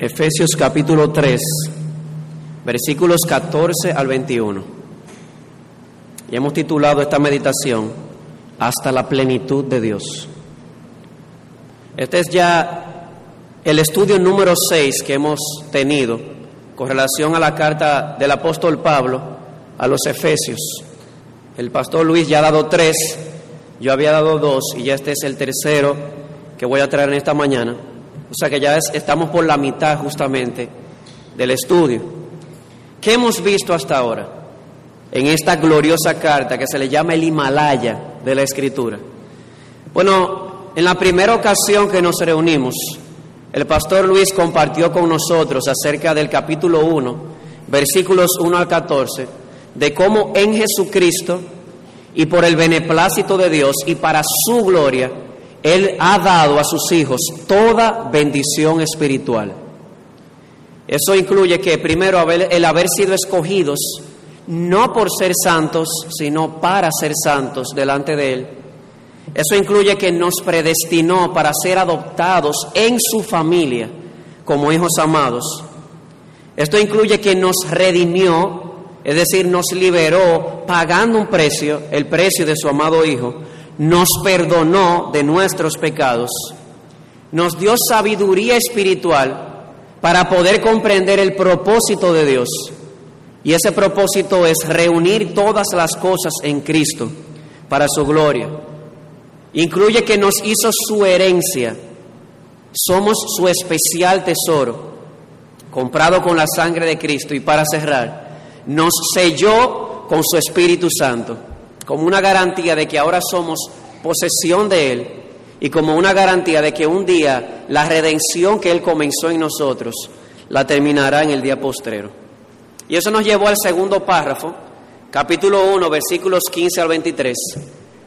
Efesios capítulo 3, versículos 14 al 21. Y hemos titulado esta meditación Hasta la plenitud de Dios. Este es ya el estudio número 6 que hemos tenido con relación a la carta del apóstol Pablo a los Efesios. El pastor Luis ya ha dado tres, yo había dado dos y ya este es el tercero que voy a traer en esta mañana. O sea que ya estamos por la mitad justamente del estudio. ¿Qué hemos visto hasta ahora en esta gloriosa carta que se le llama el Himalaya de la Escritura? Bueno, en la primera ocasión que nos reunimos, el pastor Luis compartió con nosotros acerca del capítulo 1, versículos 1 al 14, de cómo en Jesucristo y por el beneplácito de Dios y para su gloria, él ha dado a sus hijos toda bendición espiritual. Eso incluye que primero el haber sido escogidos no por ser santos, sino para ser santos delante de Él. Eso incluye que nos predestinó para ser adoptados en su familia como hijos amados. Esto incluye que nos redimió, es decir, nos liberó pagando un precio, el precio de su amado Hijo nos perdonó de nuestros pecados, nos dio sabiduría espiritual para poder comprender el propósito de Dios. Y ese propósito es reunir todas las cosas en Cristo para su gloria. Incluye que nos hizo su herencia. Somos su especial tesoro, comprado con la sangre de Cristo. Y para cerrar, nos selló con su Espíritu Santo como una garantía de que ahora somos posesión de Él y como una garantía de que un día la redención que Él comenzó en nosotros la terminará en el día postrero. Y eso nos llevó al segundo párrafo, capítulo 1, versículos 15 al 23,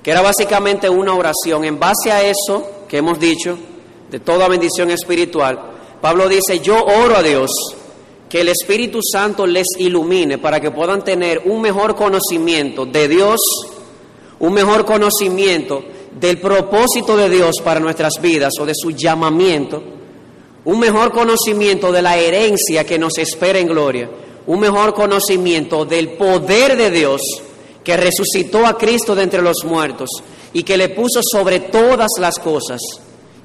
que era básicamente una oración. En base a eso que hemos dicho, de toda bendición espiritual, Pablo dice, yo oro a Dios que el Espíritu Santo les ilumine para que puedan tener un mejor conocimiento de Dios un mejor conocimiento del propósito de Dios para nuestras vidas o de su llamamiento, un mejor conocimiento de la herencia que nos espera en gloria, un mejor conocimiento del poder de Dios que resucitó a Cristo de entre los muertos y que le puso sobre todas las cosas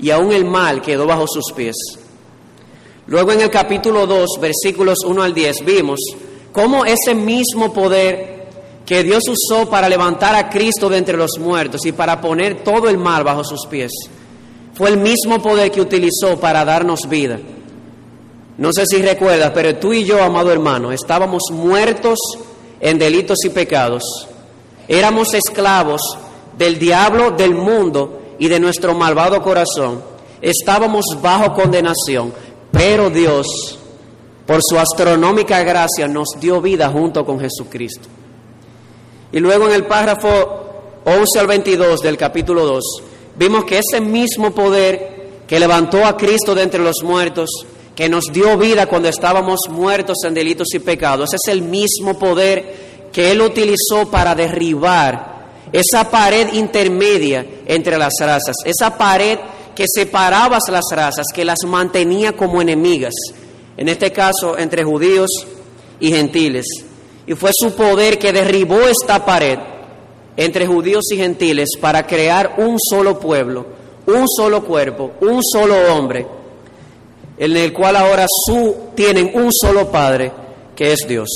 y aún el mal quedó bajo sus pies. Luego en el capítulo 2, versículos 1 al 10, vimos cómo ese mismo poder que Dios usó para levantar a Cristo de entre los muertos y para poner todo el mal bajo sus pies. Fue el mismo poder que utilizó para darnos vida. No sé si recuerdas, pero tú y yo, amado hermano, estábamos muertos en delitos y pecados. Éramos esclavos del diablo, del mundo y de nuestro malvado corazón. Estábamos bajo condenación, pero Dios, por su astronómica gracia, nos dio vida junto con Jesucristo. Y luego en el párrafo 11 al 22 del capítulo 2, vimos que ese mismo poder que levantó a Cristo de entre los muertos, que nos dio vida cuando estábamos muertos en delitos y pecados, ese es el mismo poder que Él utilizó para derribar esa pared intermedia entre las razas, esa pared que separaba las razas, que las mantenía como enemigas, en este caso entre judíos y gentiles. Y fue su poder que derribó esta pared entre judíos y gentiles para crear un solo pueblo, un solo cuerpo, un solo hombre, en el cual ahora su, tienen un solo Padre, que es Dios.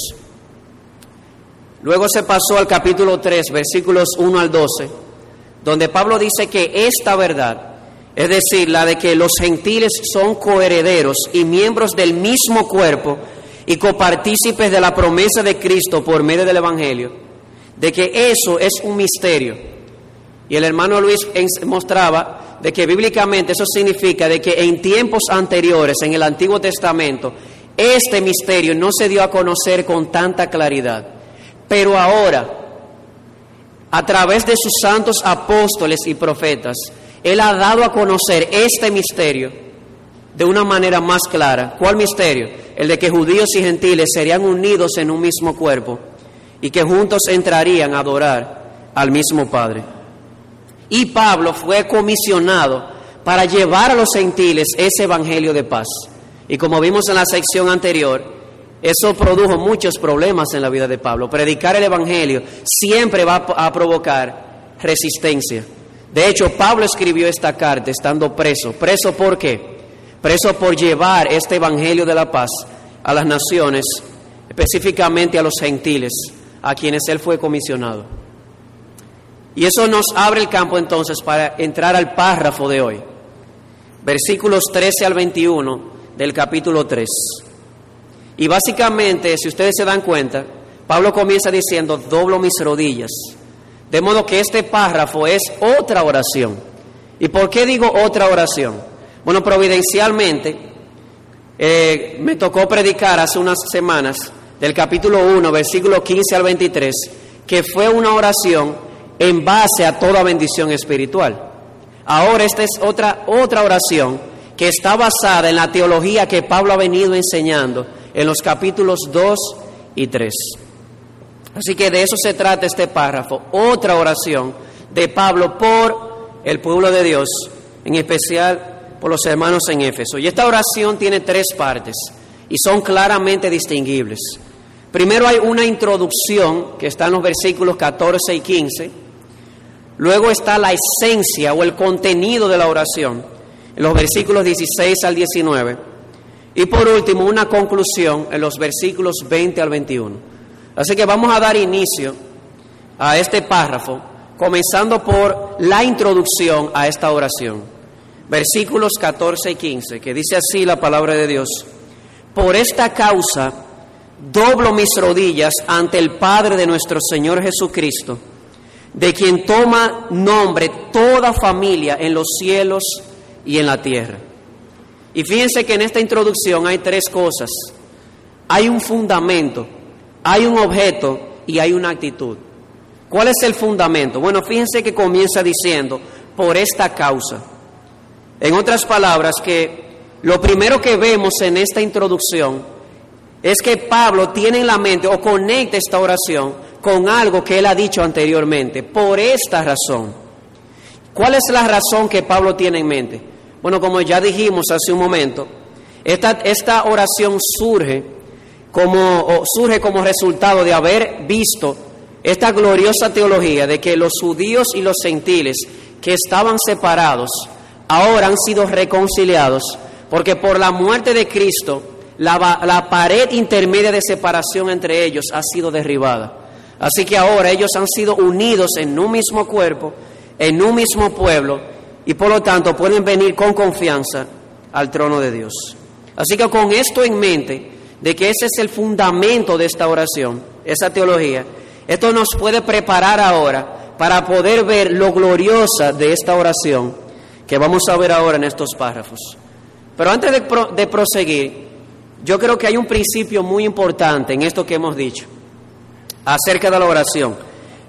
Luego se pasó al capítulo 3, versículos 1 al 12, donde Pablo dice que esta verdad, es decir, la de que los gentiles son coherederos y miembros del mismo cuerpo, y copartícipes de la promesa de Cristo por medio del Evangelio, de que eso es un misterio. Y el hermano Luis mostraba de que bíblicamente eso significa de que en tiempos anteriores, en el Antiguo Testamento, este misterio no se dio a conocer con tanta claridad. Pero ahora, a través de sus santos apóstoles y profetas, Él ha dado a conocer este misterio de una manera más clara. ¿Cuál misterio? El de que judíos y gentiles serían unidos en un mismo cuerpo y que juntos entrarían a adorar al mismo Padre. Y Pablo fue comisionado para llevar a los gentiles ese evangelio de paz. Y como vimos en la sección anterior, eso produjo muchos problemas en la vida de Pablo. Predicar el Evangelio siempre va a provocar resistencia. De hecho, Pablo escribió esta carta estando preso. ¿Preso por qué? Preso por llevar este Evangelio de la paz a las naciones, específicamente a los gentiles, a quienes él fue comisionado. Y eso nos abre el campo entonces para entrar al párrafo de hoy, versículos 13 al 21 del capítulo 3. Y básicamente, si ustedes se dan cuenta, Pablo comienza diciendo, doblo mis rodillas. De modo que este párrafo es otra oración. ¿Y por qué digo otra oración? Bueno, providencialmente, eh, me tocó predicar hace unas semanas del capítulo 1, versículo 15 al 23, que fue una oración en base a toda bendición espiritual. Ahora esta es otra, otra oración que está basada en la teología que Pablo ha venido enseñando en los capítulos 2 y 3. Así que de eso se trata este párrafo, otra oración de Pablo por el pueblo de Dios, en especial por los hermanos en Éfeso. Y esta oración tiene tres partes y son claramente distinguibles. Primero hay una introducción que está en los versículos 14 y 15. Luego está la esencia o el contenido de la oración en los versículos 16 al 19. Y por último, una conclusión en los versículos 20 al 21. Así que vamos a dar inicio a este párrafo, comenzando por la introducción a esta oración. Versículos 14 y 15, que dice así la palabra de Dios. Por esta causa doblo mis rodillas ante el Padre de nuestro Señor Jesucristo, de quien toma nombre toda familia en los cielos y en la tierra. Y fíjense que en esta introducción hay tres cosas. Hay un fundamento hay un objeto y hay una actitud. ¿Cuál es el fundamento? Bueno, fíjense que comienza diciendo, por esta causa. En otras palabras, que lo primero que vemos en esta introducción es que Pablo tiene en la mente o conecta esta oración con algo que él ha dicho anteriormente, por esta razón. ¿Cuál es la razón que Pablo tiene en mente? Bueno, como ya dijimos hace un momento, esta, esta oración surge como, surge como resultado de haber visto esta gloriosa teología de que los judíos y los gentiles que estaban separados ahora han sido reconciliados porque por la muerte de Cristo la, la pared intermedia de separación entre ellos ha sido derribada. Así que ahora ellos han sido unidos en un mismo cuerpo, en un mismo pueblo y por lo tanto pueden venir con confianza al trono de Dios. Así que con esto en mente, de que ese es el fundamento de esta oración, esa teología, esto nos puede preparar ahora para poder ver lo gloriosa de esta oración que vamos a ver ahora en estos párrafos. Pero antes de, proseguir, yo creo que hay un principio muy importante en esto que hemos dicho acerca de la oración.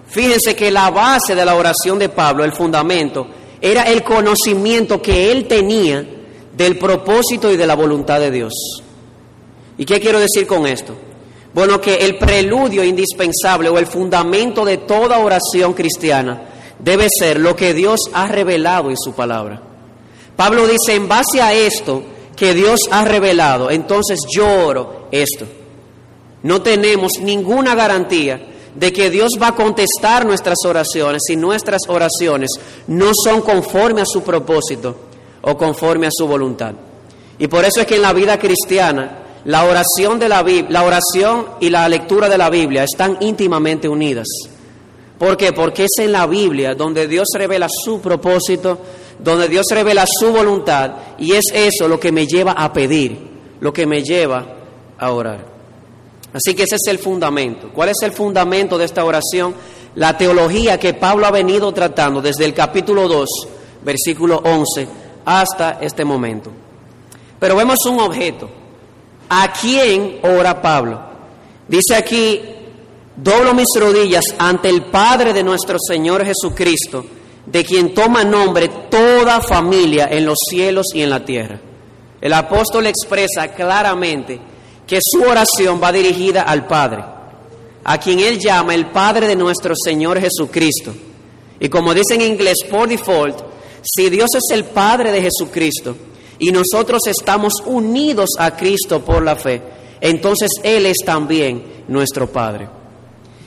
Fíjense que la base de la oración de Pablo, el fundamento, era el conocimiento que él tenía del propósito y de la voluntad de Dios. ¿Y qué quiero decir con esto? Bueno, que el preludio indispensable o el fundamento de toda oración cristiana debe ser lo que Dios ha revelado en su palabra. Pablo dice, en base a esto que Dios ha revelado, entonces yo oro esto. No tenemos ninguna garantía de que Dios va a contestar nuestras oraciones si nuestras oraciones no son conforme a su propósito o conforme a su voluntad. Y por eso es que en la vida cristiana la oración, de la, la oración y la lectura de la Biblia están íntimamente unidas. ¿Por qué? Porque es en la Biblia donde Dios revela su propósito, donde Dios revela su voluntad y es eso lo que me lleva a pedir, lo que me lleva a orar. Así que ese es el fundamento. ¿Cuál es el fundamento de esta oración? La teología que Pablo ha venido tratando desde el capítulo 2, versículo 11, hasta este momento. Pero vemos un objeto. ¿A quién ora Pablo? Dice aquí, doblo mis rodillas ante el Padre de nuestro Señor Jesucristo, de quien toma nombre toda familia en los cielos y en la tierra. El apóstol expresa claramente que su oración va dirigida al Padre, a quien él llama el Padre de nuestro Señor Jesucristo. Y como dice en inglés, por default, si Dios es el Padre de Jesucristo, y nosotros estamos unidos a Cristo por la fe, entonces Él es también nuestro Padre.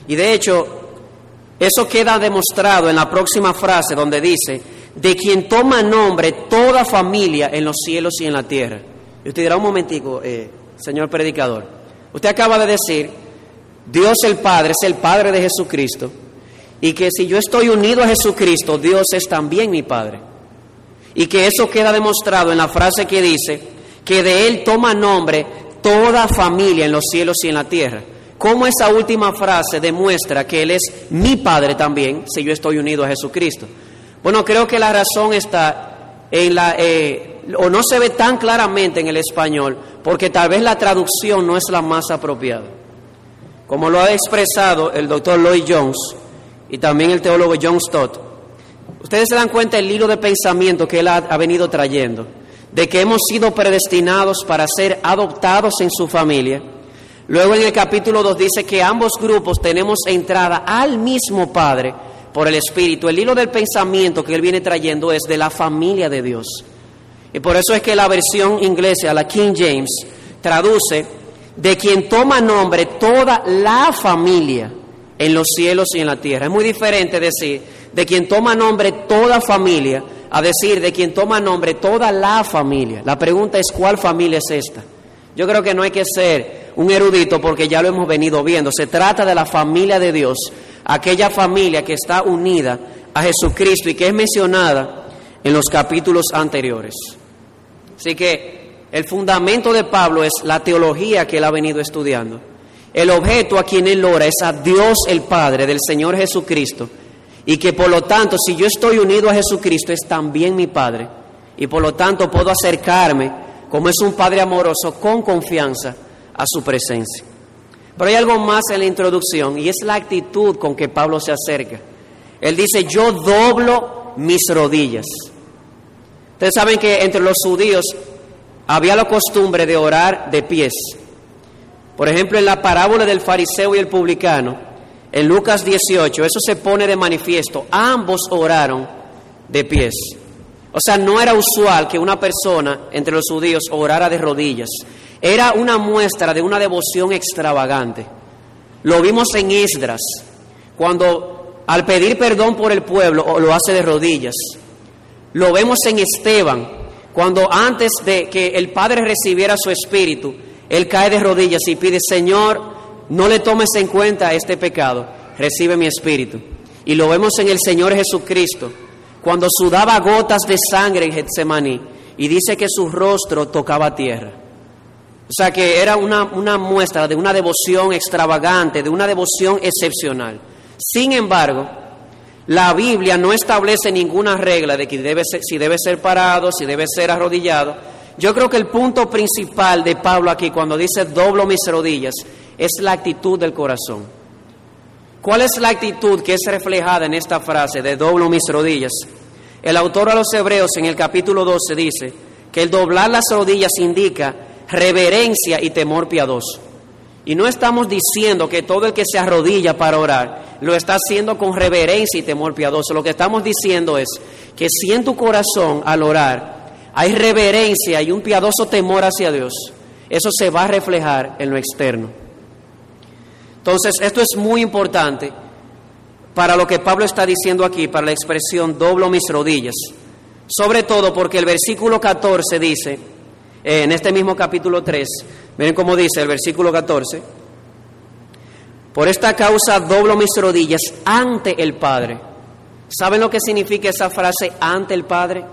Y de hecho, eso queda demostrado en la próxima frase donde dice, de quien toma nombre toda familia en los cielos y en la tierra. Y usted dirá un momentico, eh, señor predicador, usted acaba de decir, Dios el Padre es el Padre de Jesucristo, y que si yo estoy unido a Jesucristo, Dios es también mi Padre. Y que eso queda demostrado en la frase que dice, que de Él toma nombre toda familia en los cielos y en la tierra. ¿Cómo esa última frase demuestra que Él es mi Padre también si yo estoy unido a Jesucristo? Bueno, creo que la razón está en la, eh, o no se ve tan claramente en el español, porque tal vez la traducción no es la más apropiada. Como lo ha expresado el doctor Lloyd Jones y también el teólogo John Stott, ustedes se dan cuenta del hilo de pensamiento que él ha, ha venido trayendo, de que hemos sido predestinados para ser adoptados en su familia Luego en el capítulo 2 dice que ambos grupos tenemos entrada al mismo Padre por el Espíritu. El hilo del pensamiento que él viene trayendo es de la familia de Dios. Y por eso es que la versión inglesa, la King James, traduce de quien toma nombre toda la familia en los cielos y en la tierra. Es muy diferente decir de quien toma nombre toda familia a decir de quien toma nombre toda la familia. La pregunta es cuál familia es esta. Yo creo que no hay que ser un erudito porque ya lo hemos venido viendo. Se trata de la familia de Dios, aquella familia que está unida a Jesucristo y que es mencionada en los capítulos anteriores. Así que el fundamento de Pablo es la teología que él ha venido estudiando. El objeto a quien él ora es a Dios el Padre del Señor Jesucristo y que por lo tanto si yo estoy unido a Jesucristo es también mi Padre y por lo tanto puedo acercarme como es un Padre amoroso, con confianza a su presencia. Pero hay algo más en la introducción y es la actitud con que Pablo se acerca. Él dice, yo doblo mis rodillas. Ustedes saben que entre los judíos había la costumbre de orar de pies. Por ejemplo, en la parábola del fariseo y el publicano, en Lucas 18, eso se pone de manifiesto. Ambos oraron de pies. O sea, no era usual que una persona entre los judíos orara de rodillas. Era una muestra de una devoción extravagante. Lo vimos en Esdras, cuando al pedir perdón por el pueblo lo hace de rodillas. Lo vemos en Esteban, cuando antes de que el Padre recibiera su espíritu, él cae de rodillas y pide, Señor, no le tomes en cuenta este pecado, recibe mi espíritu. Y lo vemos en el Señor Jesucristo, cuando sudaba gotas de sangre en Getsemaní y dice que su rostro tocaba tierra. O sea que era una, una muestra de una devoción extravagante, de una devoción excepcional. Sin embargo, la Biblia no establece ninguna regla de que debe si debe ser parado, si debe ser arrodillado. Yo creo que el punto principal de Pablo aquí cuando dice doblo mis rodillas es la actitud del corazón. ¿Cuál es la actitud que es reflejada en esta frase de doblo mis rodillas? El autor a los Hebreos en el capítulo 12 dice que el doblar las rodillas indica reverencia y temor piadoso. Y no estamos diciendo que todo el que se arrodilla para orar lo está haciendo con reverencia y temor piadoso. Lo que estamos diciendo es que si en tu corazón al orar hay reverencia y un piadoso temor hacia Dios, eso se va a reflejar en lo externo. Entonces, esto es muy importante para lo que Pablo está diciendo aquí, para la expresión doblo mis rodillas. Sobre todo porque el versículo 14 dice, en este mismo capítulo 3, miren cómo dice el versículo 14, por esta causa doblo mis rodillas ante el Padre. ¿Saben lo que significa esa frase ante el Padre?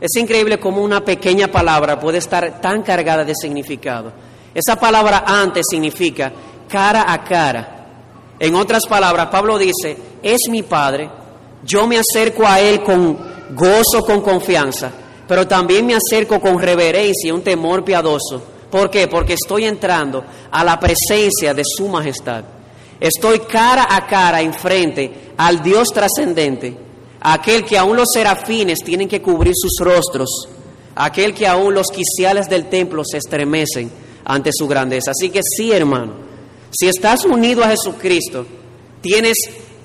Es increíble cómo una pequeña palabra puede estar tan cargada de significado. Esa palabra ante significa cara a cara. En otras palabras, Pablo dice, es mi Padre, yo me acerco a Él con gozo, con confianza, pero también me acerco con reverencia y un temor piadoso. ¿Por qué? Porque estoy entrando a la presencia de Su Majestad. Estoy cara a cara enfrente al Dios trascendente, aquel que aún los serafines tienen que cubrir sus rostros, aquel que aún los quiciales del templo se estremecen ante su grandeza. Así que sí, hermano, si estás unido a Jesucristo, tienes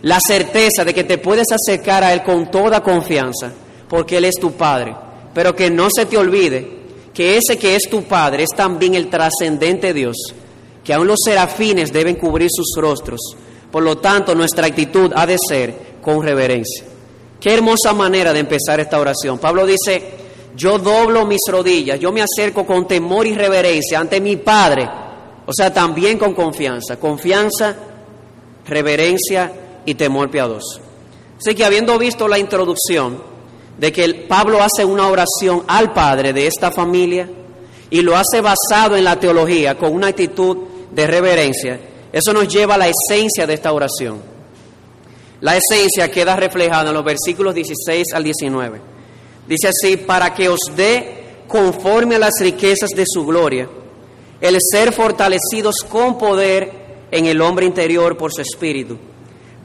la certeza de que te puedes acercar a Él con toda confianza, porque Él es tu Padre. Pero que no se te olvide que ese que es tu Padre es también el trascendente Dios, que aún los serafines deben cubrir sus rostros. Por lo tanto, nuestra actitud ha de ser con reverencia. Qué hermosa manera de empezar esta oración. Pablo dice, yo doblo mis rodillas, yo me acerco con temor y reverencia ante mi Padre. O sea, también con confianza. Confianza, reverencia y temor piadoso. Así que habiendo visto la introducción de que Pablo hace una oración al Padre de esta familia y lo hace basado en la teología con una actitud de reverencia, eso nos lleva a la esencia de esta oración. La esencia queda reflejada en los versículos 16 al 19. Dice así, para que os dé conforme a las riquezas de su gloria, el ser fortalecidos con poder en el hombre interior por su espíritu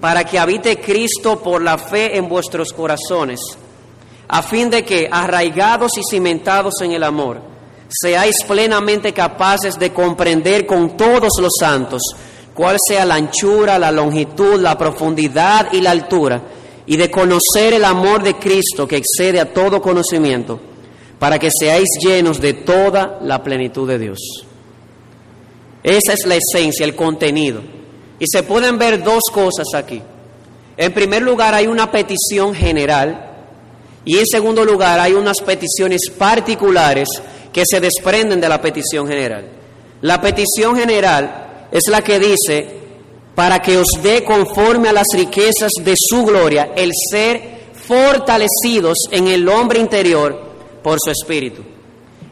para que habite Cristo por la fe en vuestros corazones, a fin de que, arraigados y cimentados en el amor, seáis plenamente capaces de comprender con todos los santos cuál sea la anchura, la longitud, la profundidad y la altura, y de conocer el amor de Cristo que excede a todo conocimiento, para que seáis llenos de toda la plenitud de Dios. Esa es la esencia, el contenido. Y se pueden ver dos cosas aquí. En primer lugar, hay una petición general y en segundo lugar, hay unas peticiones particulares que se desprenden de la petición general. La petición general es la que dice, para que os dé conforme a las riquezas de su gloria el ser fortalecidos en el hombre interior por su espíritu.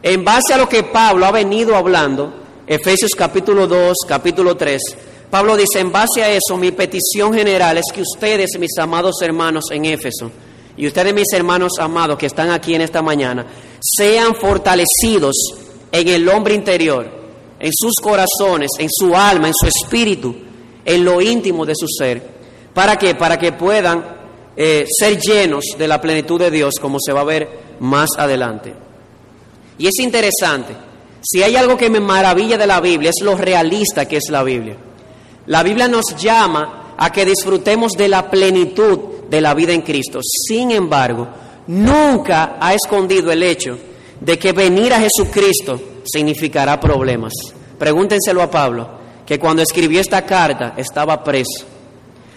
En base a lo que Pablo ha venido hablando, Efesios capítulo 2, capítulo 3, Pablo dice, en base a eso, mi petición general es que ustedes, mis amados hermanos en Éfeso, y ustedes, mis hermanos amados que están aquí en esta mañana, sean fortalecidos en el hombre interior, en sus corazones, en su alma, en su espíritu, en lo íntimo de su ser. ¿Para qué? Para que puedan eh, ser llenos de la plenitud de Dios, como se va a ver más adelante. Y es interesante, si hay algo que me maravilla de la Biblia, es lo realista que es la Biblia. La Biblia nos llama a que disfrutemos de la plenitud de la vida en Cristo. Sin embargo, nunca ha escondido el hecho de que venir a Jesucristo significará problemas. Pregúntenselo a Pablo, que cuando escribió esta carta estaba preso.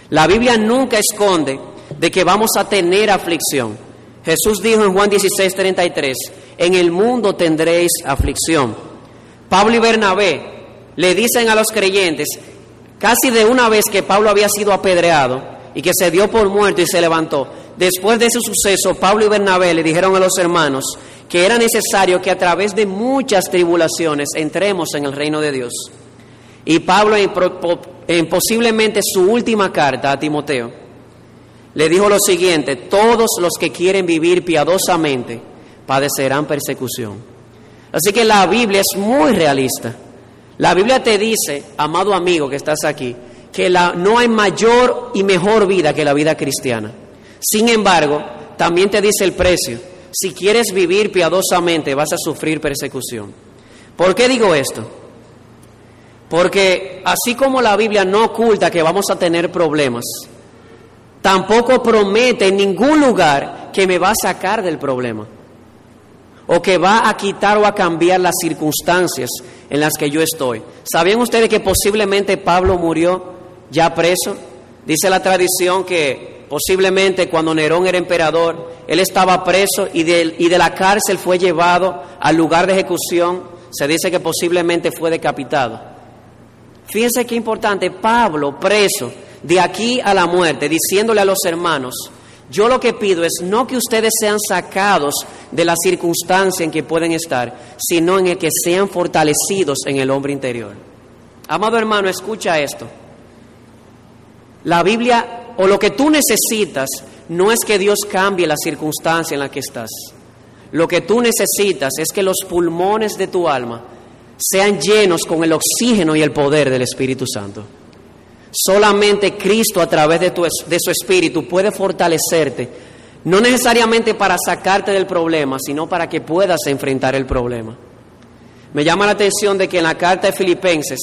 La Biblia nunca esconde de que vamos a tener aflicción. Jesús dijo en Juan 16, 33, en el mundo tendréis aflicción. Pablo y Bernabé le dicen a los creyentes Casi de una vez que Pablo había sido apedreado y que se dio por muerto y se levantó, después de ese suceso, Pablo y Bernabé le dijeron a los hermanos que era necesario que a través de muchas tribulaciones entremos en el reino de Dios. Y Pablo, en, posiblemente su última carta a Timoteo, le dijo lo siguiente, todos los que quieren vivir piadosamente padecerán persecución. Así que la Biblia es muy realista. La Biblia te dice, amado amigo que estás aquí, que la, no hay mayor y mejor vida que la vida cristiana. Sin embargo, también te dice el precio. Si quieres vivir piadosamente vas a sufrir persecución. ¿Por qué digo esto? Porque así como la Biblia no oculta que vamos a tener problemas, tampoco promete en ningún lugar que me va a sacar del problema o que va a quitar o a cambiar las circunstancias en las que yo estoy. ¿Sabían ustedes que posiblemente Pablo murió ya preso? Dice la tradición que posiblemente cuando Nerón era emperador, él estaba preso y de, y de la cárcel fue llevado al lugar de ejecución. Se dice que posiblemente fue decapitado. Fíjense qué importante, Pablo preso de aquí a la muerte, diciéndole a los hermanos, yo lo que pido es no que ustedes sean sacados de la circunstancia en que pueden estar, sino en el que sean fortalecidos en el hombre interior. Amado hermano, escucha esto. La Biblia o lo que tú necesitas no es que Dios cambie la circunstancia en la que estás. Lo que tú necesitas es que los pulmones de tu alma sean llenos con el oxígeno y el poder del Espíritu Santo. Solamente Cristo a través de, de su Espíritu puede fortalecerte, no necesariamente para sacarte del problema, sino para que puedas enfrentar el problema. Me llama la atención de que en la carta de Filipenses,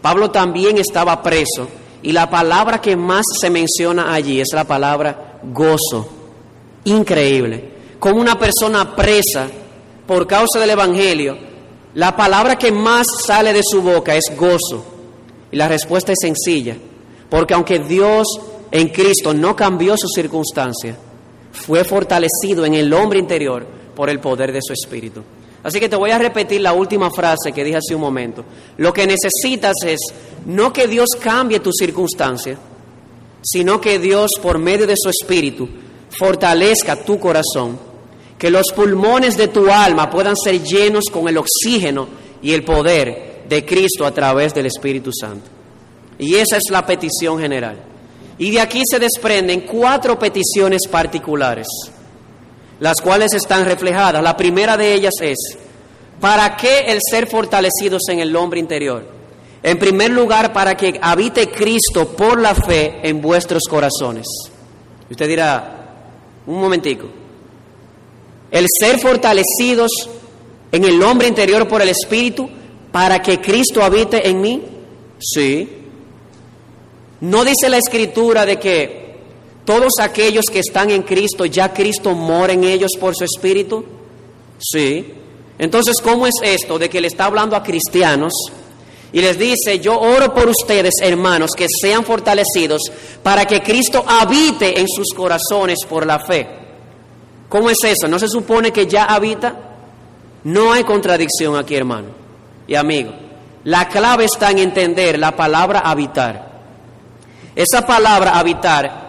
Pablo también estaba preso y la palabra que más se menciona allí es la palabra gozo. Increíble. Como una persona presa por causa del Evangelio, la palabra que más sale de su boca es gozo. Y la respuesta es sencilla, porque aunque Dios en Cristo no cambió su circunstancia, fue fortalecido en el hombre interior por el poder de su Espíritu. Así que te voy a repetir la última frase que dije hace un momento. Lo que necesitas es no que Dios cambie tu circunstancia, sino que Dios, por medio de su Espíritu, fortalezca tu corazón, que los pulmones de tu alma puedan ser llenos con el oxígeno y el poder de Cristo a través del Espíritu Santo. Y esa es la petición general. Y de aquí se desprenden cuatro peticiones particulares las cuales están reflejadas. La primera de ellas es, ¿para qué el ser fortalecidos en el hombre interior? En primer lugar, para que habite Cristo por la fe en vuestros corazones. Usted dirá, un momentico, el ser fortalecidos en el hombre interior por el Espíritu, para que Cristo habite en mí, sí. No dice la Escritura de que todos aquellos que están en Cristo, ya Cristo mora en ellos por su Espíritu? Sí. Entonces, ¿cómo es esto de que le está hablando a cristianos y les dice, yo oro por ustedes, hermanos, que sean fortalecidos para que Cristo habite en sus corazones por la fe? ¿Cómo es eso? ¿No se supone que ya habita? No hay contradicción aquí, hermano y amigo. La clave está en entender la palabra habitar. Esa palabra habitar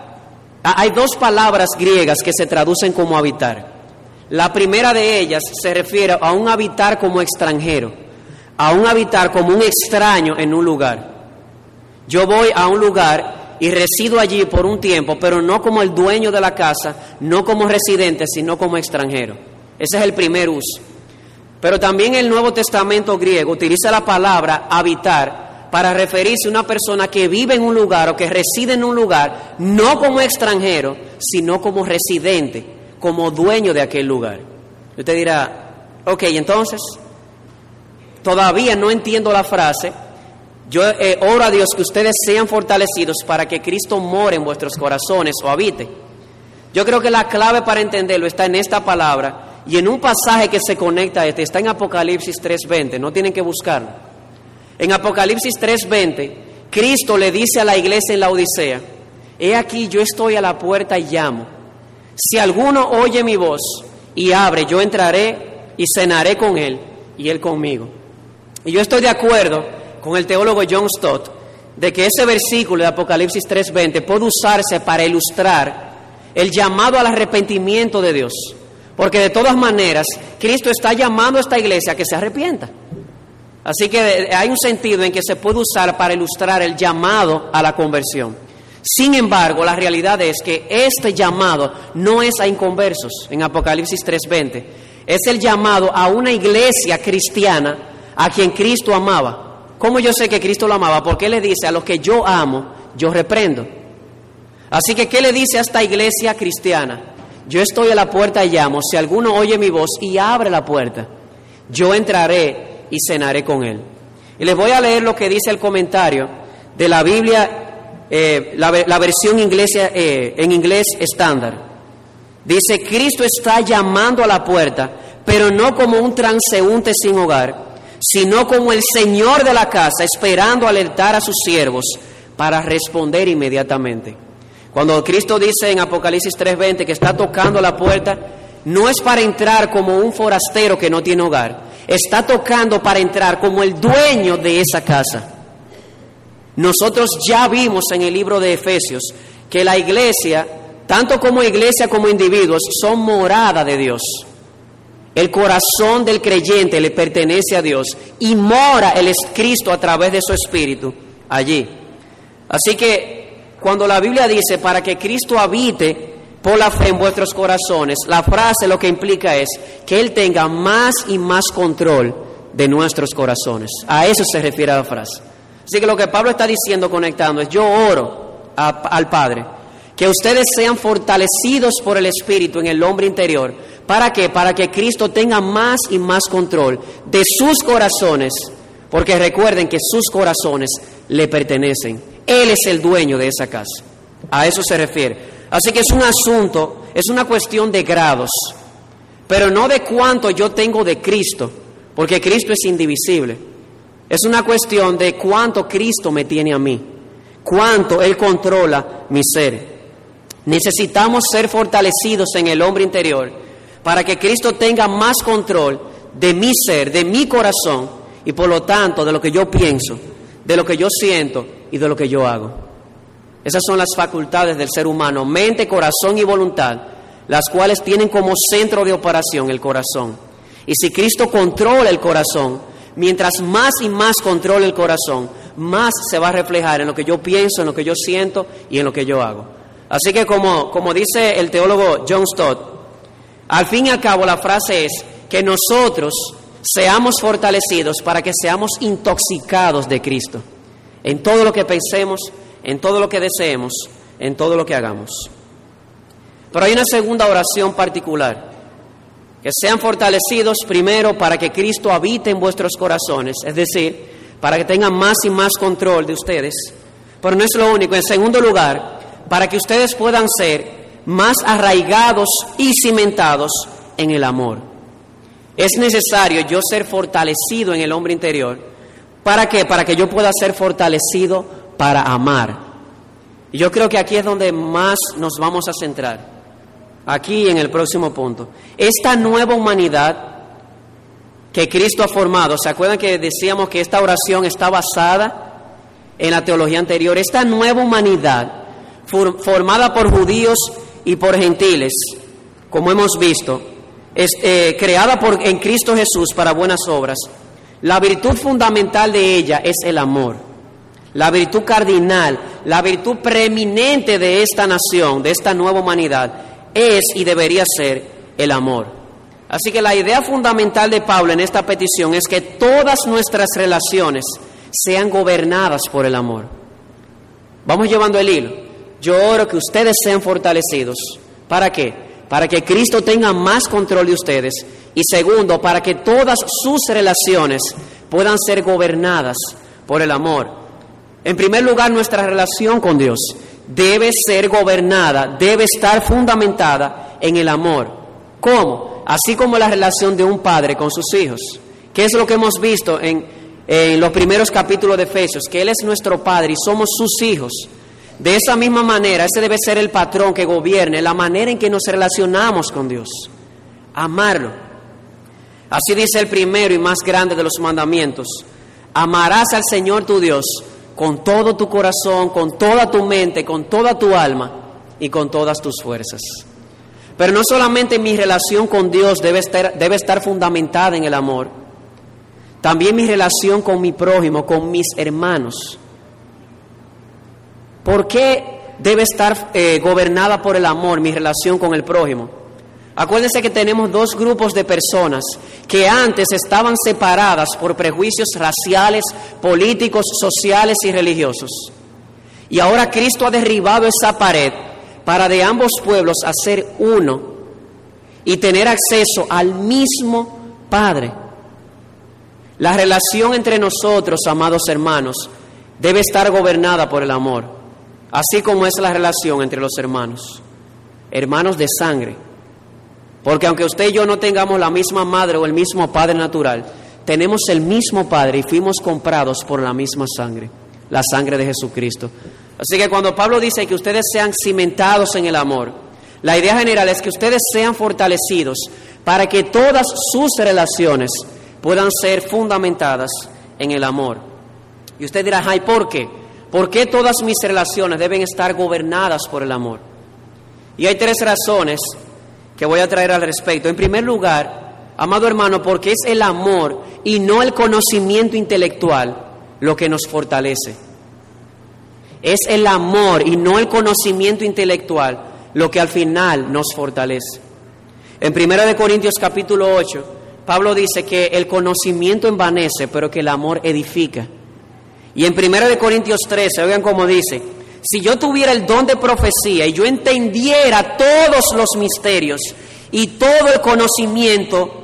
hay dos palabras griegas que se traducen como habitar. La primera de ellas se refiere a un habitar como extranjero, a un habitar como un extraño en un lugar. Yo voy a un lugar y resido allí por un tiempo, pero no como el dueño de la casa, no como residente, sino como extranjero. Ese es el primer uso. Pero también el Nuevo Testamento griego utiliza la palabra habitar para referirse a una persona que vive en un lugar o que reside en un lugar, no como extranjero, sino como residente, como dueño de aquel lugar. Usted dirá, ok, entonces, todavía no entiendo la frase, yo eh, oro a Dios que ustedes sean fortalecidos para que Cristo more en vuestros corazones o habite. Yo creo que la clave para entenderlo está en esta palabra y en un pasaje que se conecta a este, está en Apocalipsis 3:20, no tienen que buscarlo. En Apocalipsis 3:20, Cristo le dice a la iglesia en la Odisea, he aquí yo estoy a la puerta y llamo. Si alguno oye mi voz y abre, yo entraré y cenaré con él y él conmigo. Y yo estoy de acuerdo con el teólogo John Stott de que ese versículo de Apocalipsis 3:20 puede usarse para ilustrar el llamado al arrepentimiento de Dios. Porque de todas maneras, Cristo está llamando a esta iglesia a que se arrepienta. Así que hay un sentido en que se puede usar para ilustrar el llamado a la conversión. Sin embargo, la realidad es que este llamado no es a inconversos en Apocalipsis 3:20. Es el llamado a una iglesia cristiana a quien Cristo amaba. ¿Cómo yo sé que Cristo lo amaba? Porque Él le dice, a los que yo amo, yo reprendo. Así que, ¿qué le dice a esta iglesia cristiana? Yo estoy a la puerta y llamo. Si alguno oye mi voz y abre la puerta, yo entraré y cenaré con él. Y les voy a leer lo que dice el comentario de la Biblia, eh, la, versión inglesa, eh, en inglés estándar. Dice, Cristo está llamando a la puerta, pero no como un transeúnte sin hogar, sino como el Señor de la casa, esperando alertar a sus siervos para responder inmediatamente. Cuando Cristo dice en Apocalipsis 3:20 que está tocando la puerta, no es para entrar como un forastero que no tiene hogar, está tocando para entrar como el dueño de esa casa. Nosotros ya vimos en el libro de Efesios que la iglesia, tanto como iglesia como individuos, son morada de Dios. El corazón del creyente le pertenece a Dios y mora el Cristo a través de su Espíritu allí. Así que cuando la Biblia dice para que Cristo habite por la fe en vuestros corazones, la frase lo que implica es que Él tenga más y más control de nuestros corazones. A eso se refiere la frase. Así que lo que Pablo está diciendo conectando es, yo oro al Padre, que ustedes sean fortalecidos por el Espíritu en el hombre interior. ¿Para qué? Para que Cristo tenga más y más control de sus corazones, porque recuerden que sus corazones le pertenecen. Él es el dueño de esa casa. A eso se refiere. Así que es un asunto, es una cuestión de grados. pero no de cuánto yo tengo de Cristo, porque Cristo es indivisible. Es una cuestión de cuánto Cristo me tiene a mí, cuánto Él controla mi ser. Necesitamos ser fortalecidos en el hombre interior para que Cristo tenga más control de mi ser, de mi corazón y por lo tanto de lo que yo pienso, de lo que yo siento y de lo que yo hago. Esas son las facultades del ser humano, mente, corazón y voluntad, las cuales tienen como centro de operación el corazón. Y si Cristo controla el corazón, mientras más y más controla el corazón, más se va a reflejar en lo que yo pienso, en lo que yo siento y en lo que yo hago. Así que como, como dice el teólogo John Stott, al fin y al cabo la frase es que nosotros seamos fortalecidos para que seamos intoxicados de Cristo en todo lo que pensemos, en todo lo que deseemos, en todo lo que hagamos. Pero hay una segunda oración particular, que sean fortalecidos primero para que Cristo habite en vuestros corazones, es decir, para que tengan más y más control de ustedes. Pero no es lo único. En segundo lugar, para que ustedes puedan ser más arraigados y cimentados en el amor. Es necesario yo ser fortalecido en el hombre interior. ¿Para qué? Para que yo pueda ser fortalecido para amar. Yo creo que aquí es donde más nos vamos a centrar. Aquí en el próximo punto. Esta nueva humanidad que Cristo ha formado, ¿se acuerdan que decíamos que esta oración está basada en la teología anterior? Esta nueva humanidad formada por judíos y por gentiles, como hemos visto, es eh, creada por, en Cristo Jesús para buenas obras. La virtud fundamental de ella es el amor. La virtud cardinal, la virtud preeminente de esta nación, de esta nueva humanidad, es y debería ser el amor. Así que la idea fundamental de Pablo en esta petición es que todas nuestras relaciones sean gobernadas por el amor. Vamos llevando el hilo. Yo oro que ustedes sean fortalecidos. ¿Para qué? Para que Cristo tenga más control de ustedes. Y segundo, para que todas sus relaciones puedan ser gobernadas por el amor. En primer lugar, nuestra relación con Dios debe ser gobernada, debe estar fundamentada en el amor. ¿Cómo? Así como la relación de un padre con sus hijos. ¿Qué es lo que hemos visto en, los primeros capítulos de Efesios? Que Él es nuestro Padre y somos sus hijos. De esa misma manera, ese debe ser el patrón que gobierne la manera en que nos relacionamos con Dios. Amarlo. Así dice el primero y más grande de los mandamientos. Amarás al Señor tu Dios con todo tu corazón, con toda tu mente, con toda tu alma y con todas tus fuerzas. Pero no solamente mi relación con Dios debe estar, debe estar fundamentada en el amor, también mi relación con mi prójimo, con mis hermanos. ¿Por qué debe estar eh, gobernada por el amor mi relación con el prójimo? Acuérdense que tenemos dos grupos de personas que antes estaban separadas por prejuicios raciales, políticos, sociales y religiosos. Y ahora Cristo ha derribado esa pared para de ambos pueblos hacer uno y tener acceso al mismo Padre. La relación entre nosotros, amados hermanos, debe estar gobernada por el amor así como es la relación entre los hermanos, hermanos de sangre. Porque aunque usted y yo no tengamos la misma madre o el mismo padre natural, tenemos el mismo Padre y fuimos comprados por la misma sangre, la sangre de Jesucristo. Así que cuando Pablo dice que ustedes sean cimentados en el amor, la idea general es que ustedes sean fortalecidos para que todas sus relaciones puedan ser fundamentadas en el amor. Y usted dirá, ay, ¿por qué? ¿Por qué todas mis relaciones deben estar gobernadas por el amor? Y hay tres razones que voy a traer al respecto. En primer lugar, amado hermano, porque es el amor y no el conocimiento intelectual lo que nos fortalece. Es el amor y no el conocimiento intelectual lo que al final nos fortalece. En 1 Corintios capítulo 8, Pablo dice que el conocimiento envanece, pero que el amor edifica. Y en 1 Corintios 13, oigan cómo dice, si yo tuviera el don de profecía y yo entendiera todos los misterios y todo el conocimiento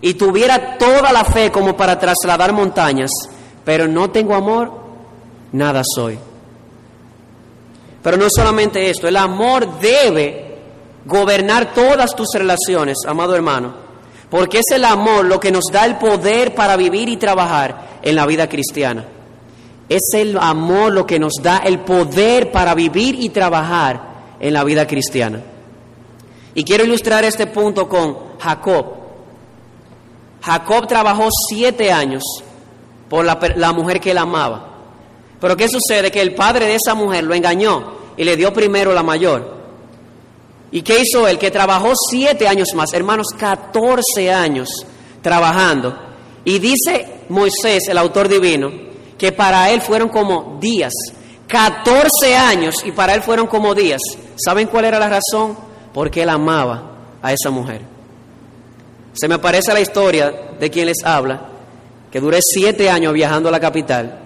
y tuviera toda la fe como para trasladar montañas, pero no tengo amor, nada soy. Pero no solamente esto, el amor debe gobernar todas tus relaciones, amado hermano, Porque es el amor lo que nos da el poder para vivir y trabajar en la vida cristiana. Es el amor lo que nos da el poder para vivir y trabajar en la vida cristiana. Y quiero ilustrar este punto con Jacob. Jacob trabajó siete años por la, mujer que él amaba. Pero ¿qué sucede? Que el padre de esa mujer lo engañó y le dio primero la mayor. ¿Y qué hizo él? Que trabajó siete años más, hermanos, 14 años trabajando. Y dice Moisés, el autor divino, que para él fueron como días. 14 años y para él fueron como días. ¿Saben cuál era la razón? Porque él amaba a esa mujer. Se me parece la historia de quien les habla, que duré siete años viajando a la capital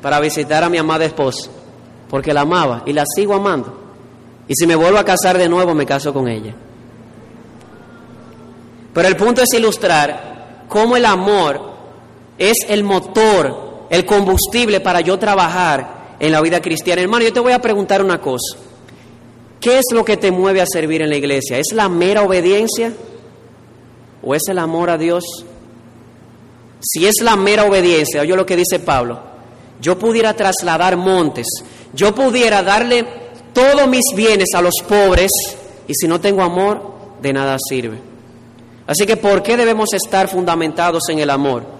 para visitar a mi amada esposa, porque la amaba y la sigo amando. Y si me vuelvo a casar de nuevo, me caso con ella. Pero el punto es ilustrar cómo el amor es el motor, el combustible para yo trabajar en la vida cristiana. Hermano, yo te voy a preguntar una cosa. ¿Qué es lo que te mueve a servir en la iglesia? ¿Es la mera obediencia o es el amor a Dios? Si es la mera obediencia, oye lo que dice Pablo, yo pudiera trasladar montes, yo pudiera darle todos mis bienes a los pobres y si no tengo amor, de nada sirve. Así que, ¿por qué debemos estar fundamentados en el amor?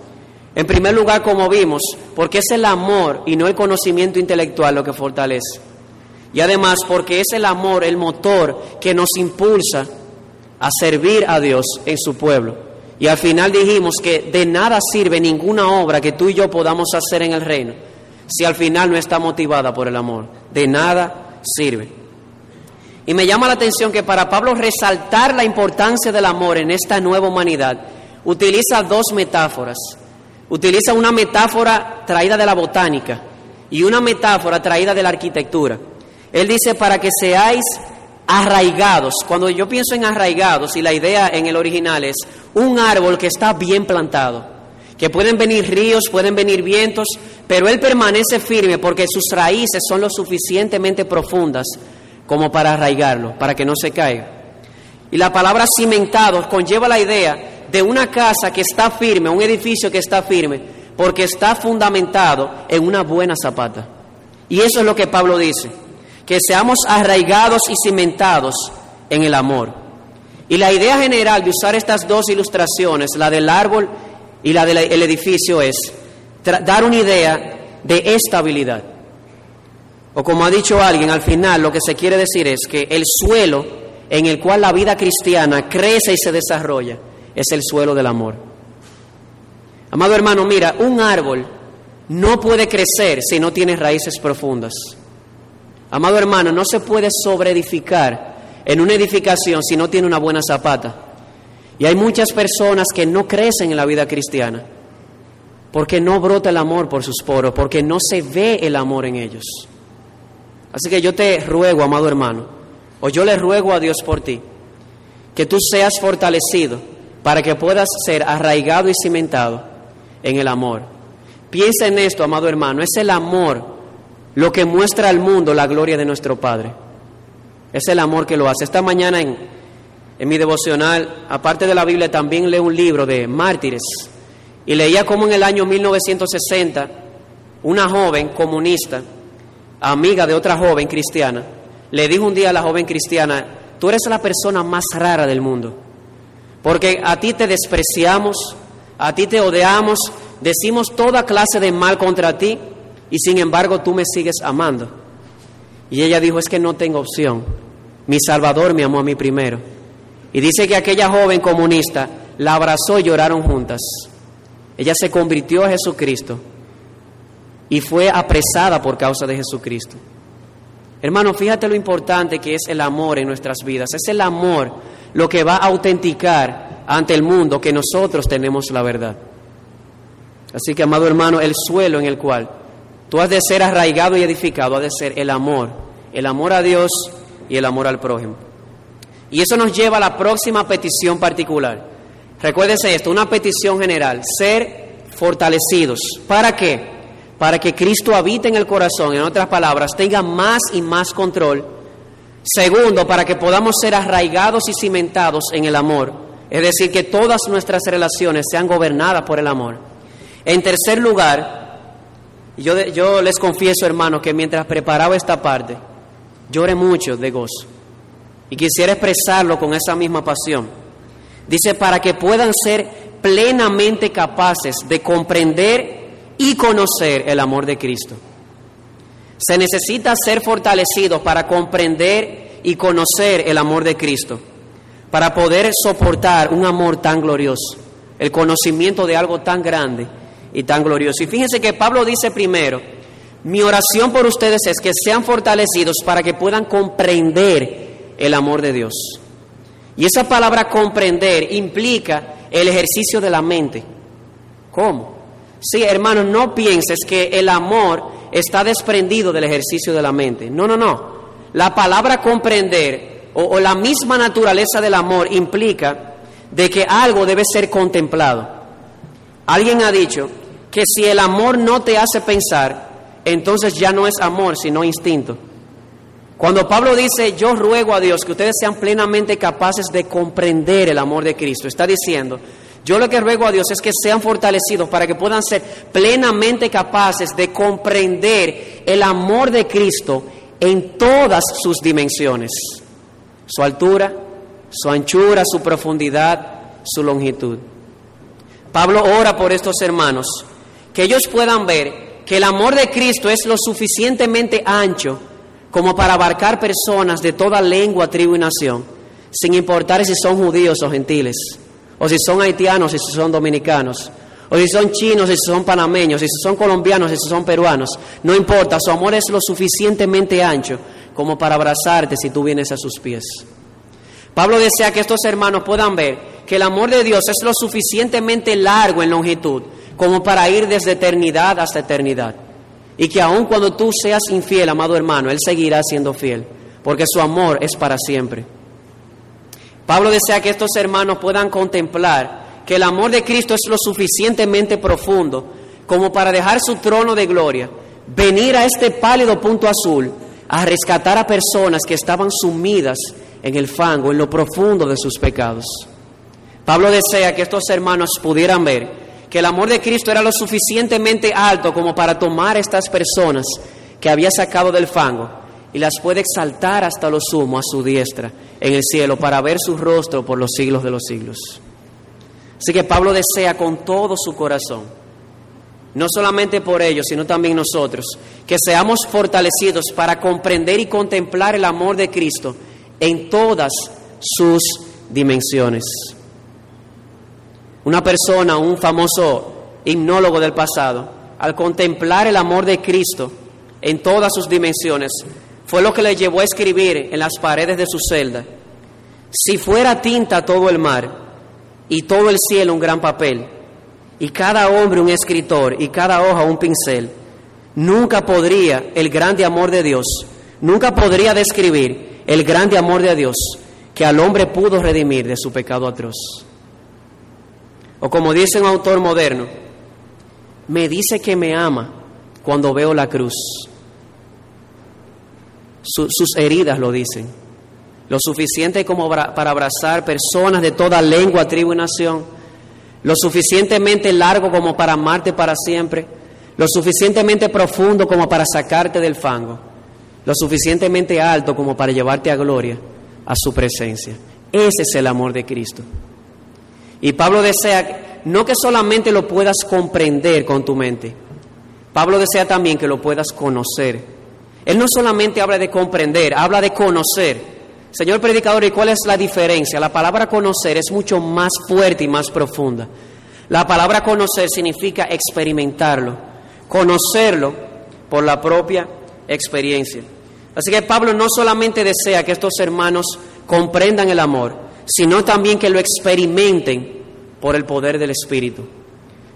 En primer lugar, como vimos, porque es el amor y no el conocimiento intelectual lo que fortalece. Y además, porque es el amor el motor que nos impulsa a servir a Dios en su pueblo. Y al final dijimos que de nada sirve ninguna obra que tú y yo podamos hacer en el reino si al final no está motivada por el amor. De nada sirve. Y me llama la atención que para Pablo resaltar la importancia del amor en esta nueva humanidad, utiliza dos metáforas. Utiliza una metáfora traída de la botánica y una metáfora traída de la arquitectura. Él dice para que seáis arraigados. Cuando yo pienso en arraigados, y la idea en el original es un árbol que está bien plantado, que pueden venir ríos, pueden venir vientos, pero él permanece firme porque sus raíces son lo suficientemente profundas como para arraigarlo, para que no se caiga. Y la palabra cimentado conlleva la idea de una casa que está firme, un edificio que está firme, porque está fundamentado en una buena zapata. Y eso es lo que Pablo dice, que seamos arraigados y cimentados en el amor. Y la idea general de usar estas dos ilustraciones, la del árbol y la del edificio, es dar una idea de estabilidad. O como ha dicho alguien, al final lo que se quiere decir es que el suelo en el cual la vida cristiana crece y se desarrolla es el suelo del amor. Amado hermano, mira, un árbol no puede crecer si no tiene raíces profundas. Amado hermano, no se puede sobreedificar en una edificación si no tiene una buena zapata. Y hay muchas personas que no crecen en la vida cristiana porque no brota el amor por sus poros, porque no se ve el amor en ellos. Así que yo te ruego, amado hermano, o yo le ruego a Dios por ti, que tú seas fortalecido para que puedas ser arraigado y cimentado en el amor. Piensa en esto, amado hermano, es el amor lo que muestra al mundo la gloria de nuestro Padre. Es el amor que lo hace. Esta mañana en, en mi devocional, aparte de la Biblia, también leo un libro de mártires y leía cómo en el año 1960 una joven comunista, amiga de otra joven cristiana, le dijo un día a la joven cristiana, tú eres la persona más rara del mundo, porque a ti te despreciamos, a ti te odiamos, decimos toda clase de mal contra ti y sin embargo tú me sigues amando. Y ella dijo, es que no tengo opción, mi Salvador me amó a mí primero. Y dice que aquella joven comunista la abrazó y lloraron juntas. Ella se convirtió a Jesucristo y fue apresada por causa de Jesucristo. Hermano, fíjate lo importante que es el amor en nuestras vidas. Es el amor lo que va a autenticar ante el mundo que nosotros tenemos la verdad. Así que, amado hermano, el suelo en el cual tú has de ser arraigado y edificado ha de ser el amor, el amor a Dios y el amor al prójimo. Y eso nos lleva a la próxima petición particular. Recuérdese esto, una petición general, ser fortalecidos. ¿Para qué? Para que Cristo habite en el corazón, en otras palabras, tenga más y más control. Segundo, para que podamos ser arraigados y cimentados en el amor Es decir, que todas nuestras relaciones sean gobernadas por el amor. En tercer lugar, yo, les confieso, hermanos, que mientras preparaba esta parte, lloré mucho de gozo. Y quisiera expresarlo con esa misma pasión. Dice, para que puedan ser plenamente capaces de comprender y conocer el amor de Cristo. Se necesita ser fortalecidos para comprender y conocer el amor de Cristo, para poder soportar un amor tan glorioso, el conocimiento de algo tan grande y tan glorioso. Y fíjense que Pablo dice primero, mi oración por ustedes es que sean fortalecidos para que puedan comprender el amor de Dios. Y esa palabra comprender implica el ejercicio de la mente. ¿Cómo? Sí, hermano, no pienses que el amor está desprendido del ejercicio de la mente. No, no, no. La palabra comprender o, la misma naturaleza del amor implica de que algo debe ser contemplado. Alguien ha dicho que si el amor no te hace pensar, entonces ya no es amor, sino instinto. Cuando Pablo dice, yo ruego a Dios que ustedes sean plenamente capaces de comprender el amor de Cristo, está diciendo, yo lo que ruego a Dios es que sean fortalecidos para que puedan ser plenamente capaces de comprender el amor de Cristo en todas sus dimensiones, su altura, su anchura, su profundidad, su longitud. Pablo ora por estos hermanos, que ellos puedan ver que el amor de Cristo es lo suficientemente ancho como para abarcar personas de toda lengua, tribu y nación, sin importar si son judíos o gentiles o si son haitianos, si son dominicanos, o si son chinos, si son panameños, si son colombianos, si son peruanos. No importa, su amor es lo suficientemente ancho como para abrazarte si tú vienes a sus pies. Pablo desea que estos hermanos puedan ver que el amor de Dios es lo suficientemente largo en longitud como para ir desde eternidad hasta eternidad. Y que aun cuando tú seas infiel, amado hermano, Él seguirá siendo fiel, porque su amor es para siempre. Pablo desea que estos hermanos puedan contemplar que el amor de Cristo es lo suficientemente profundo como para dejar su trono de gloria, venir a este pálido punto azul a rescatar a personas que estaban sumidas en el fango, en lo profundo de sus pecados. Pablo desea que estos hermanos pudieran ver que el amor de Cristo era lo suficientemente alto como para tomar a estas personas que había sacado del fango y las puede exaltar hasta lo sumo a su diestra en el cielo para ver su rostro por los siglos de los siglos. Así que Pablo desea con todo su corazón, no solamente por ellos, sino también nosotros, que seamos fortalecidos para comprender y contemplar el amor de Cristo en todas sus dimensiones. Una persona, un famoso himnólogo del pasado, al contemplar el amor de Cristo en todas sus dimensiones, fue lo que le llevó a escribir en las paredes de su celda. Si fuera tinta todo el mar y todo el cielo un gran papel, y cada hombre un escritor y cada hoja un pincel, nunca podría el grande amor de Dios, nunca podría describir el grande amor de Dios que al hombre pudo redimir de su pecado atroz. O como dice un autor moderno, me dice que me ama cuando veo la cruz sus heridas lo dicen. Lo suficiente como para abrazar personas de toda lengua, tribu y nación. Lo suficientemente largo como para amarte para siempre. Lo suficientemente profundo como para sacarte del fango. Lo suficientemente alto como para llevarte a gloria, a su presencia. Ese es el amor de Cristo. Y Pablo desea no que solamente lo puedas comprender con tu mente. Pablo desea también que lo puedas conocer él no solamente habla de comprender, habla de conocer. Señor predicador, ¿y cuál es la diferencia? La palabra conocer es mucho más fuerte y más profunda. La palabra conocer significa experimentarlo, conocerlo por la propia experiencia. Así que Pablo no solamente desea que estos hermanos comprendan el amor, sino también que lo experimenten por el poder del Espíritu.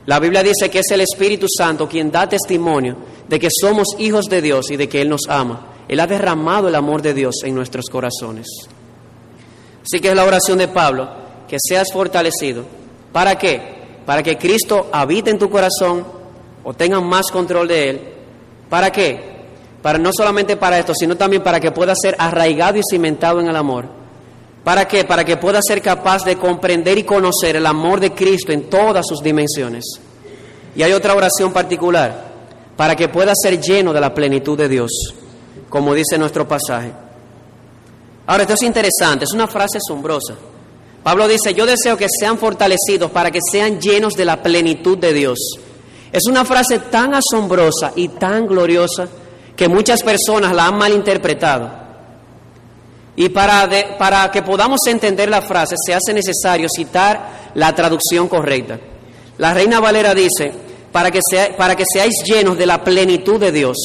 La Biblia dice que es el Espíritu Santo quien da testimonio de que somos hijos de Dios y de que Él nos ama. Él ha derramado el amor de Dios en nuestros corazones. Así que es la oración de Pablo, que seas fortalecido. ¿Para qué? Para que Cristo habite en tu corazón o tengan más control de Él. ¿Para qué? Para no solamente para esto, sino también para que puedas ser arraigado y cimentado en el amor. ¿Para qué? Para que pueda ser capaz de comprender y conocer el amor de Cristo en todas sus dimensiones. Y hay otra oración particular, para que pueda ser lleno de la plenitud de Dios, como dice nuestro pasaje. Ahora, esto es interesante, es una frase asombrosa. Pablo dice, yo deseo que sean fortalecidos para que sean llenos de la plenitud de Dios. Es una frase tan asombrosa y tan gloriosa que muchas personas la han malinterpretado. Y para, que podamos entender la frase se hace necesario citar la traducción correcta. La Reina Valera dice, para que, para que seáis llenos de la plenitud de Dios.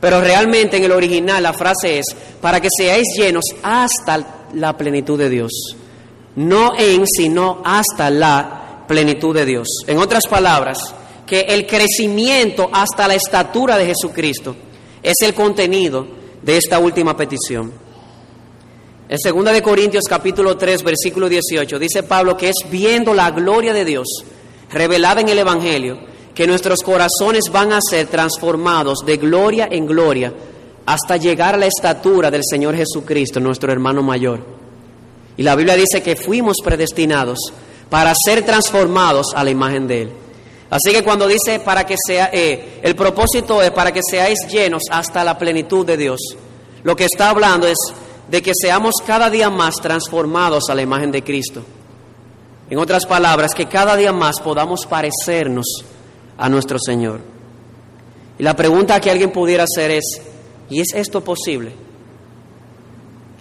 Pero realmente en el original la frase es, para que seáis llenos hasta la plenitud de Dios. No en, sino hasta la plenitud de Dios. En otras palabras, que el crecimiento hasta la estatura de Jesucristo es el contenido de esta última petición. En 2 de Corintios capítulo 3 versículo 18 dice Pablo que es viendo la gloria de Dios revelada en el evangelio que nuestros corazones van a ser transformados de gloria en gloria hasta llegar a la estatura del Señor Jesucristo, nuestro hermano mayor. Y la Biblia dice que fuimos predestinados para ser transformados a la imagen de Él. Así que cuando dice para que sea, eh, el propósito es para que seáis llenos hasta la plenitud de Dios, lo que está hablando es de que seamos cada día más transformados a la imagen de Cristo. En otras palabras, que cada día más podamos parecernos a nuestro Señor. Y la pregunta que alguien pudiera hacer es, ¿y es esto posible?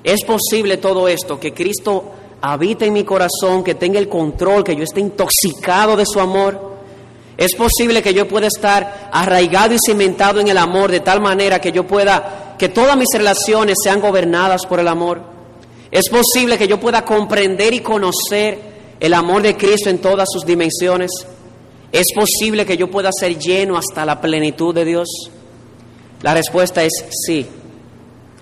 ¿Es posible todo esto, que Cristo habite en mi corazón, que tenga el control, que yo esté intoxicado de su amor? ¿Es posible que yo pueda estar arraigado y cimentado en el amor de tal manera que yo pueda que todas mis relaciones sean gobernadas por el amor. Es posible que yo pueda comprender y conocer el amor de Cristo en todas sus dimensiones. Es posible que yo pueda ser lleno hasta la plenitud de Dios. La respuesta es sí.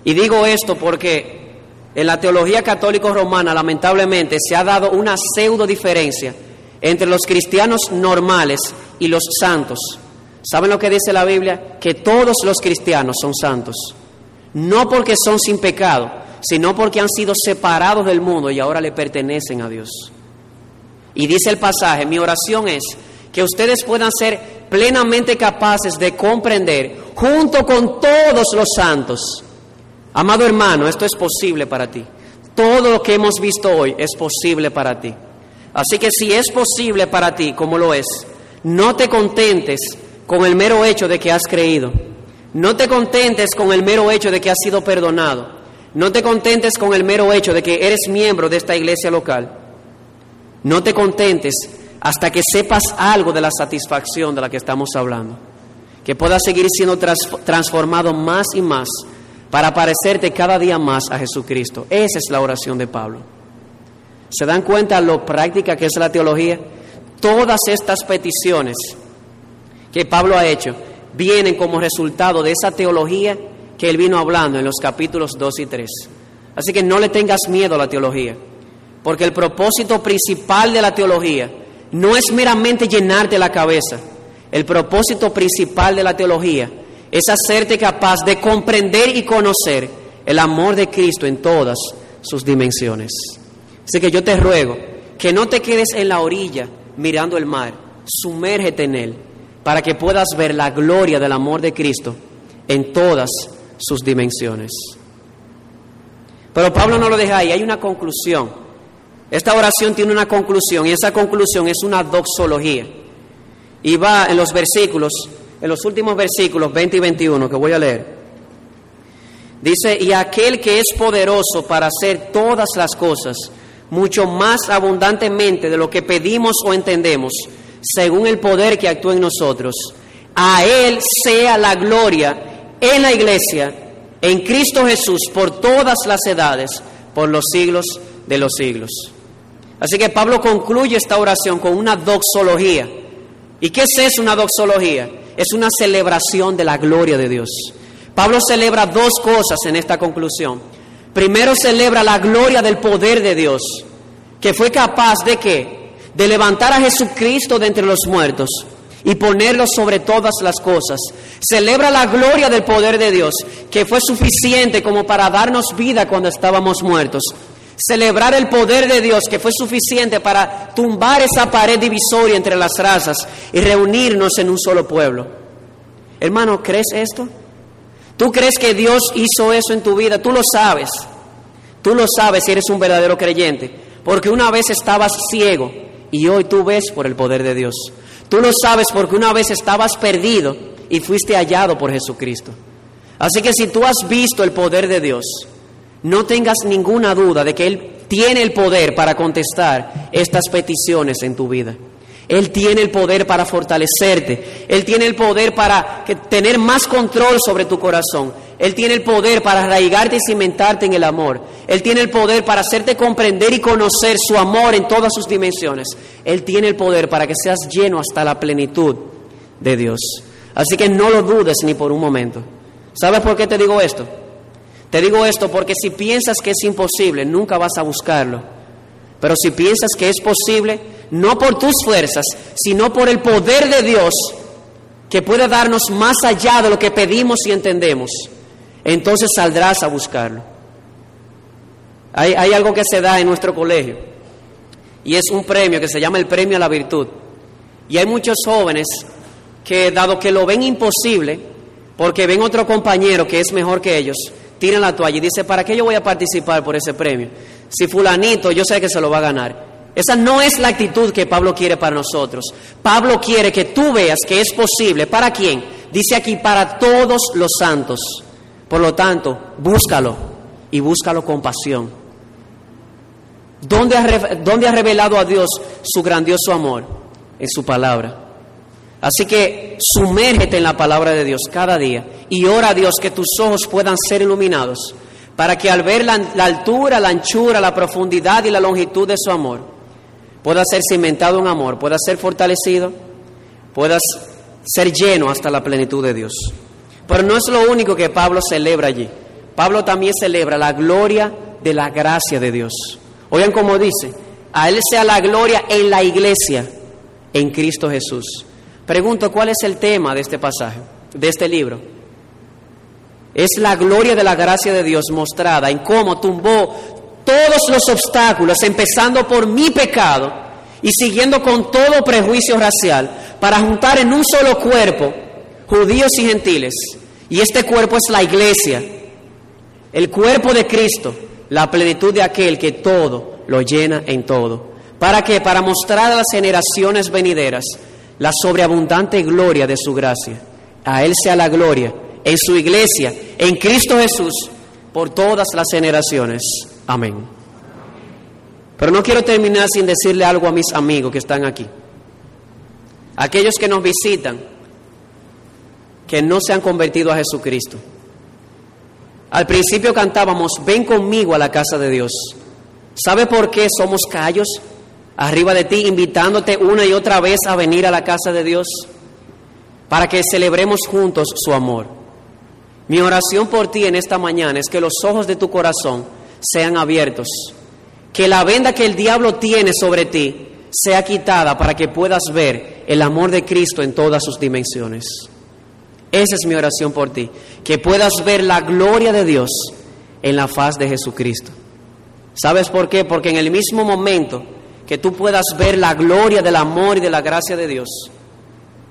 Y digo esto porque en la teología católico romana lamentablemente se ha dado una pseudo diferencia entre los cristianos normales y los santos. ¿Saben lo que dice la Biblia? Que todos los cristianos son santos no porque son sin pecado, sino porque han sido separados del mundo y ahora le pertenecen a Dios. Y dice el pasaje, mi oración es que ustedes puedan ser plenamente capaces de comprender junto con todos los santos. Amado hermano, esto es posible para ti. Todo lo que hemos visto hoy es posible para ti. Así que si es posible para ti, como lo es, no te contentes con el mero hecho de que has creído no te contentes con el mero hecho de que has sido perdonado. No te contentes con el mero hecho de que eres miembro de esta iglesia local. No te contentes hasta que sepas algo de la satisfacción de la que estamos hablando. Que puedas seguir siendo transformado más y más para parecerte cada día más a Jesucristo. Esa es la oración de Pablo. ¿Se dan cuenta lo práctica que es la teología? Todas estas peticiones que Pablo ha hecho vienen como resultado de esa teología que él vino hablando en los capítulos 2 y 3. Así que no le tengas miedo a la teología, porque el propósito principal de la teología no es meramente llenarte la cabeza. El propósito principal de la teología es hacerte capaz de comprender y conocer el amor de Cristo en todas sus dimensiones. Así que yo te ruego que no te quedes en la orilla mirando el mar, sumérgete en él para que puedas ver la gloria del amor de Cristo en todas sus dimensiones. Pero Pablo no lo deja ahí, hay una conclusión. Esta oración tiene una conclusión y esa conclusión es una doxología. Y va en los versículos, en los últimos versículos 20 y 21 que voy a leer. Dice, y aquel que es poderoso para hacer todas las cosas, mucho más abundantemente de lo que pedimos o entendemos, según el poder que actúa en nosotros. A Él sea la gloria en la iglesia, en Cristo Jesús, por todas las edades, por los siglos de los siglos. Así que Pablo concluye esta oración con una doxología. ¿Y qué es una doxología? Es una celebración de la gloria de Dios. Pablo celebra dos cosas en esta conclusión. Primero celebra la gloria del poder de Dios, que fue capaz de que de levantar a Jesucristo de entre los muertos y ponerlo sobre todas las cosas. Celebra la gloria del poder de Dios, que fue suficiente como para darnos vida cuando estábamos muertos. celebrar el poder de Dios que fue suficiente para tumbar esa pared divisoria entre las razas y reunirnos en un solo pueblo. Hermano, ¿crees esto? ¿Tú crees que Dios hizo eso en tu vida? Tú lo sabes. Tú lo sabes si eres un verdadero creyente, porque una vez estabas ciego y hoy tú ves por el poder de Dios. Tú lo sabes porque una vez estabas perdido y fuiste hallado por Jesucristo. Así que si tú has visto el poder de Dios, no tengas ninguna duda de que Él tiene el poder para contestar estas peticiones en tu vida. Él tiene el poder para fortalecerte. Él tiene el poder para tener más control sobre tu corazón. Él tiene el poder para arraigarte y cimentarte en el amor. Él tiene el poder para hacerte comprender y conocer su amor en todas sus dimensiones. Él tiene el poder para que seas lleno hasta la plenitud de Dios. Así que no lo dudes ni por un momento. ¿Sabes por qué te digo esto? Te digo esto porque si piensas que es imposible, nunca vas a buscarlo. Pero si piensas que es posible, no por tus fuerzas, sino por el poder de Dios que puede darnos más allá de lo que pedimos y entendemos, entonces saldrás a buscarlo. Hay, hay algo que se da en nuestro colegio y es un premio que se llama el premio a la virtud. Y hay muchos jóvenes que, dado que lo ven imposible, porque ven otro compañero que es mejor que ellos, tiran la toalla y dicen, ¿para qué yo voy a participar por ese premio? Si fulanito, yo sé que se lo va a ganar. Esa no es la actitud que Pablo quiere para nosotros. Pablo quiere que tú veas que es posible. ¿Para quién? Dice aquí, para todos los santos. Por lo tanto, búscalo y búscalo con pasión. ¿Dónde ha, ¿Dónde ha revelado a Dios su grandioso amor? En su palabra. Así que sumérgete en la palabra de Dios cada día y ora a Dios que tus ojos puedan ser iluminados para que al ver la altura, la anchura, la profundidad y la longitud de su amor, pueda ser cimentado en amor, pueda ser fortalecido, puedas ser lleno hasta la plenitud de Dios. Pero no es lo único que Pablo celebra allí. Pablo también celebra la gloria de la gracia de Dios. Oigan cómo dice, a Él sea la gloria en la iglesia, en Cristo Jesús. Pregunto, ¿cuál es el tema de este pasaje, de este libro? Es la gloria de la gracia de Dios mostrada en cómo tumbó todos los obstáculos, empezando por mi pecado y siguiendo con todo prejuicio racial, para juntar en un solo cuerpo judíos y gentiles. Y este cuerpo es la iglesia, el cuerpo de Cristo, la plenitud de aquel que todo lo llena en todo. ¿Para qué? Para mostrar a las generaciones venideras la sobreabundante gloria de su gracia. A Él sea la gloria en su iglesia, en Cristo Jesús, por todas las generaciones. Amén. Pero no quiero terminar sin decirle algo a mis amigos que están aquí. Aquellos que nos visitan, que no se han convertido a Jesucristo. Al principio cantábamos, ven conmigo a la casa de Dios. ¿Sabe por qué somos callos arriba de ti, invitándote una y otra vez a venir a la casa de Dios? Para que celebremos juntos su amor. Mi oración por ti en esta mañana es que los ojos de tu corazón sean abiertos, que la venda que el diablo tiene sobre ti sea quitada para que puedas ver el amor de Cristo en todas sus dimensiones. Esa es mi oración por ti, que puedas ver la gloria de Dios en la faz de Jesucristo. ¿Sabes por qué? Porque en el mismo momento que tú puedas ver la gloria del amor y de la gracia de Dios,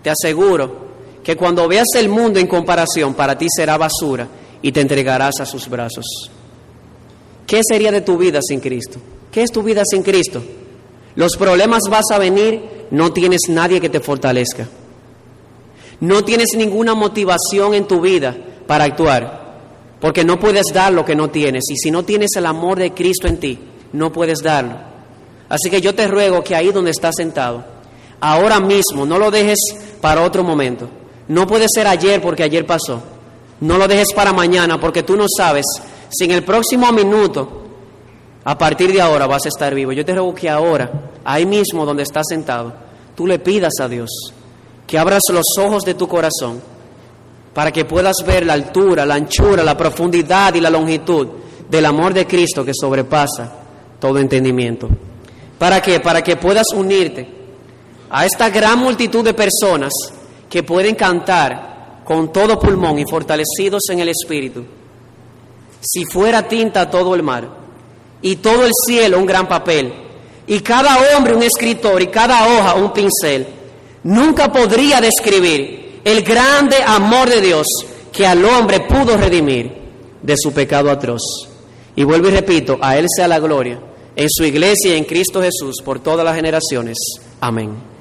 te aseguro que cuando veas el mundo en comparación, para ti será basura y te entregarás a sus brazos. ¿Qué sería de tu vida sin Cristo? ¿Qué es tu vida sin Cristo? Los problemas vas a venir, no tienes nadie que te fortalezca. No tienes ninguna motivación en tu vida para actuar, porque no puedes dar lo que no tienes. Y si no tienes el amor de Cristo en ti, no puedes darlo. Así que yo te ruego que ahí donde estás sentado, ahora mismo, no lo dejes para otro momento. No puede ser ayer porque ayer pasó. No lo dejes para mañana porque tú no sabes si en el próximo minuto, a partir de ahora, vas a estar vivo. Yo te ruego que ahora, ahí mismo donde estás sentado, tú le pidas a Dios que abras los ojos de tu corazón para que puedas ver la altura, la anchura, la profundidad y la longitud del amor de Cristo que sobrepasa todo entendimiento. ¿Para qué? Para que puedas unirte a esta gran multitud de personas que pueden cantar con todo pulmón y fortalecidos en el Espíritu si fuera tinta todo el mar, y todo el cielo un gran papel, y cada hombre un escritor y cada hoja un pincel, nunca podría describir el grande amor de Dios que al hombre pudo redimir de su pecado atroz. Y vuelvo y repito, a Él sea la gloria, en su iglesia y en Cristo Jesús, por todas las generaciones. Amén.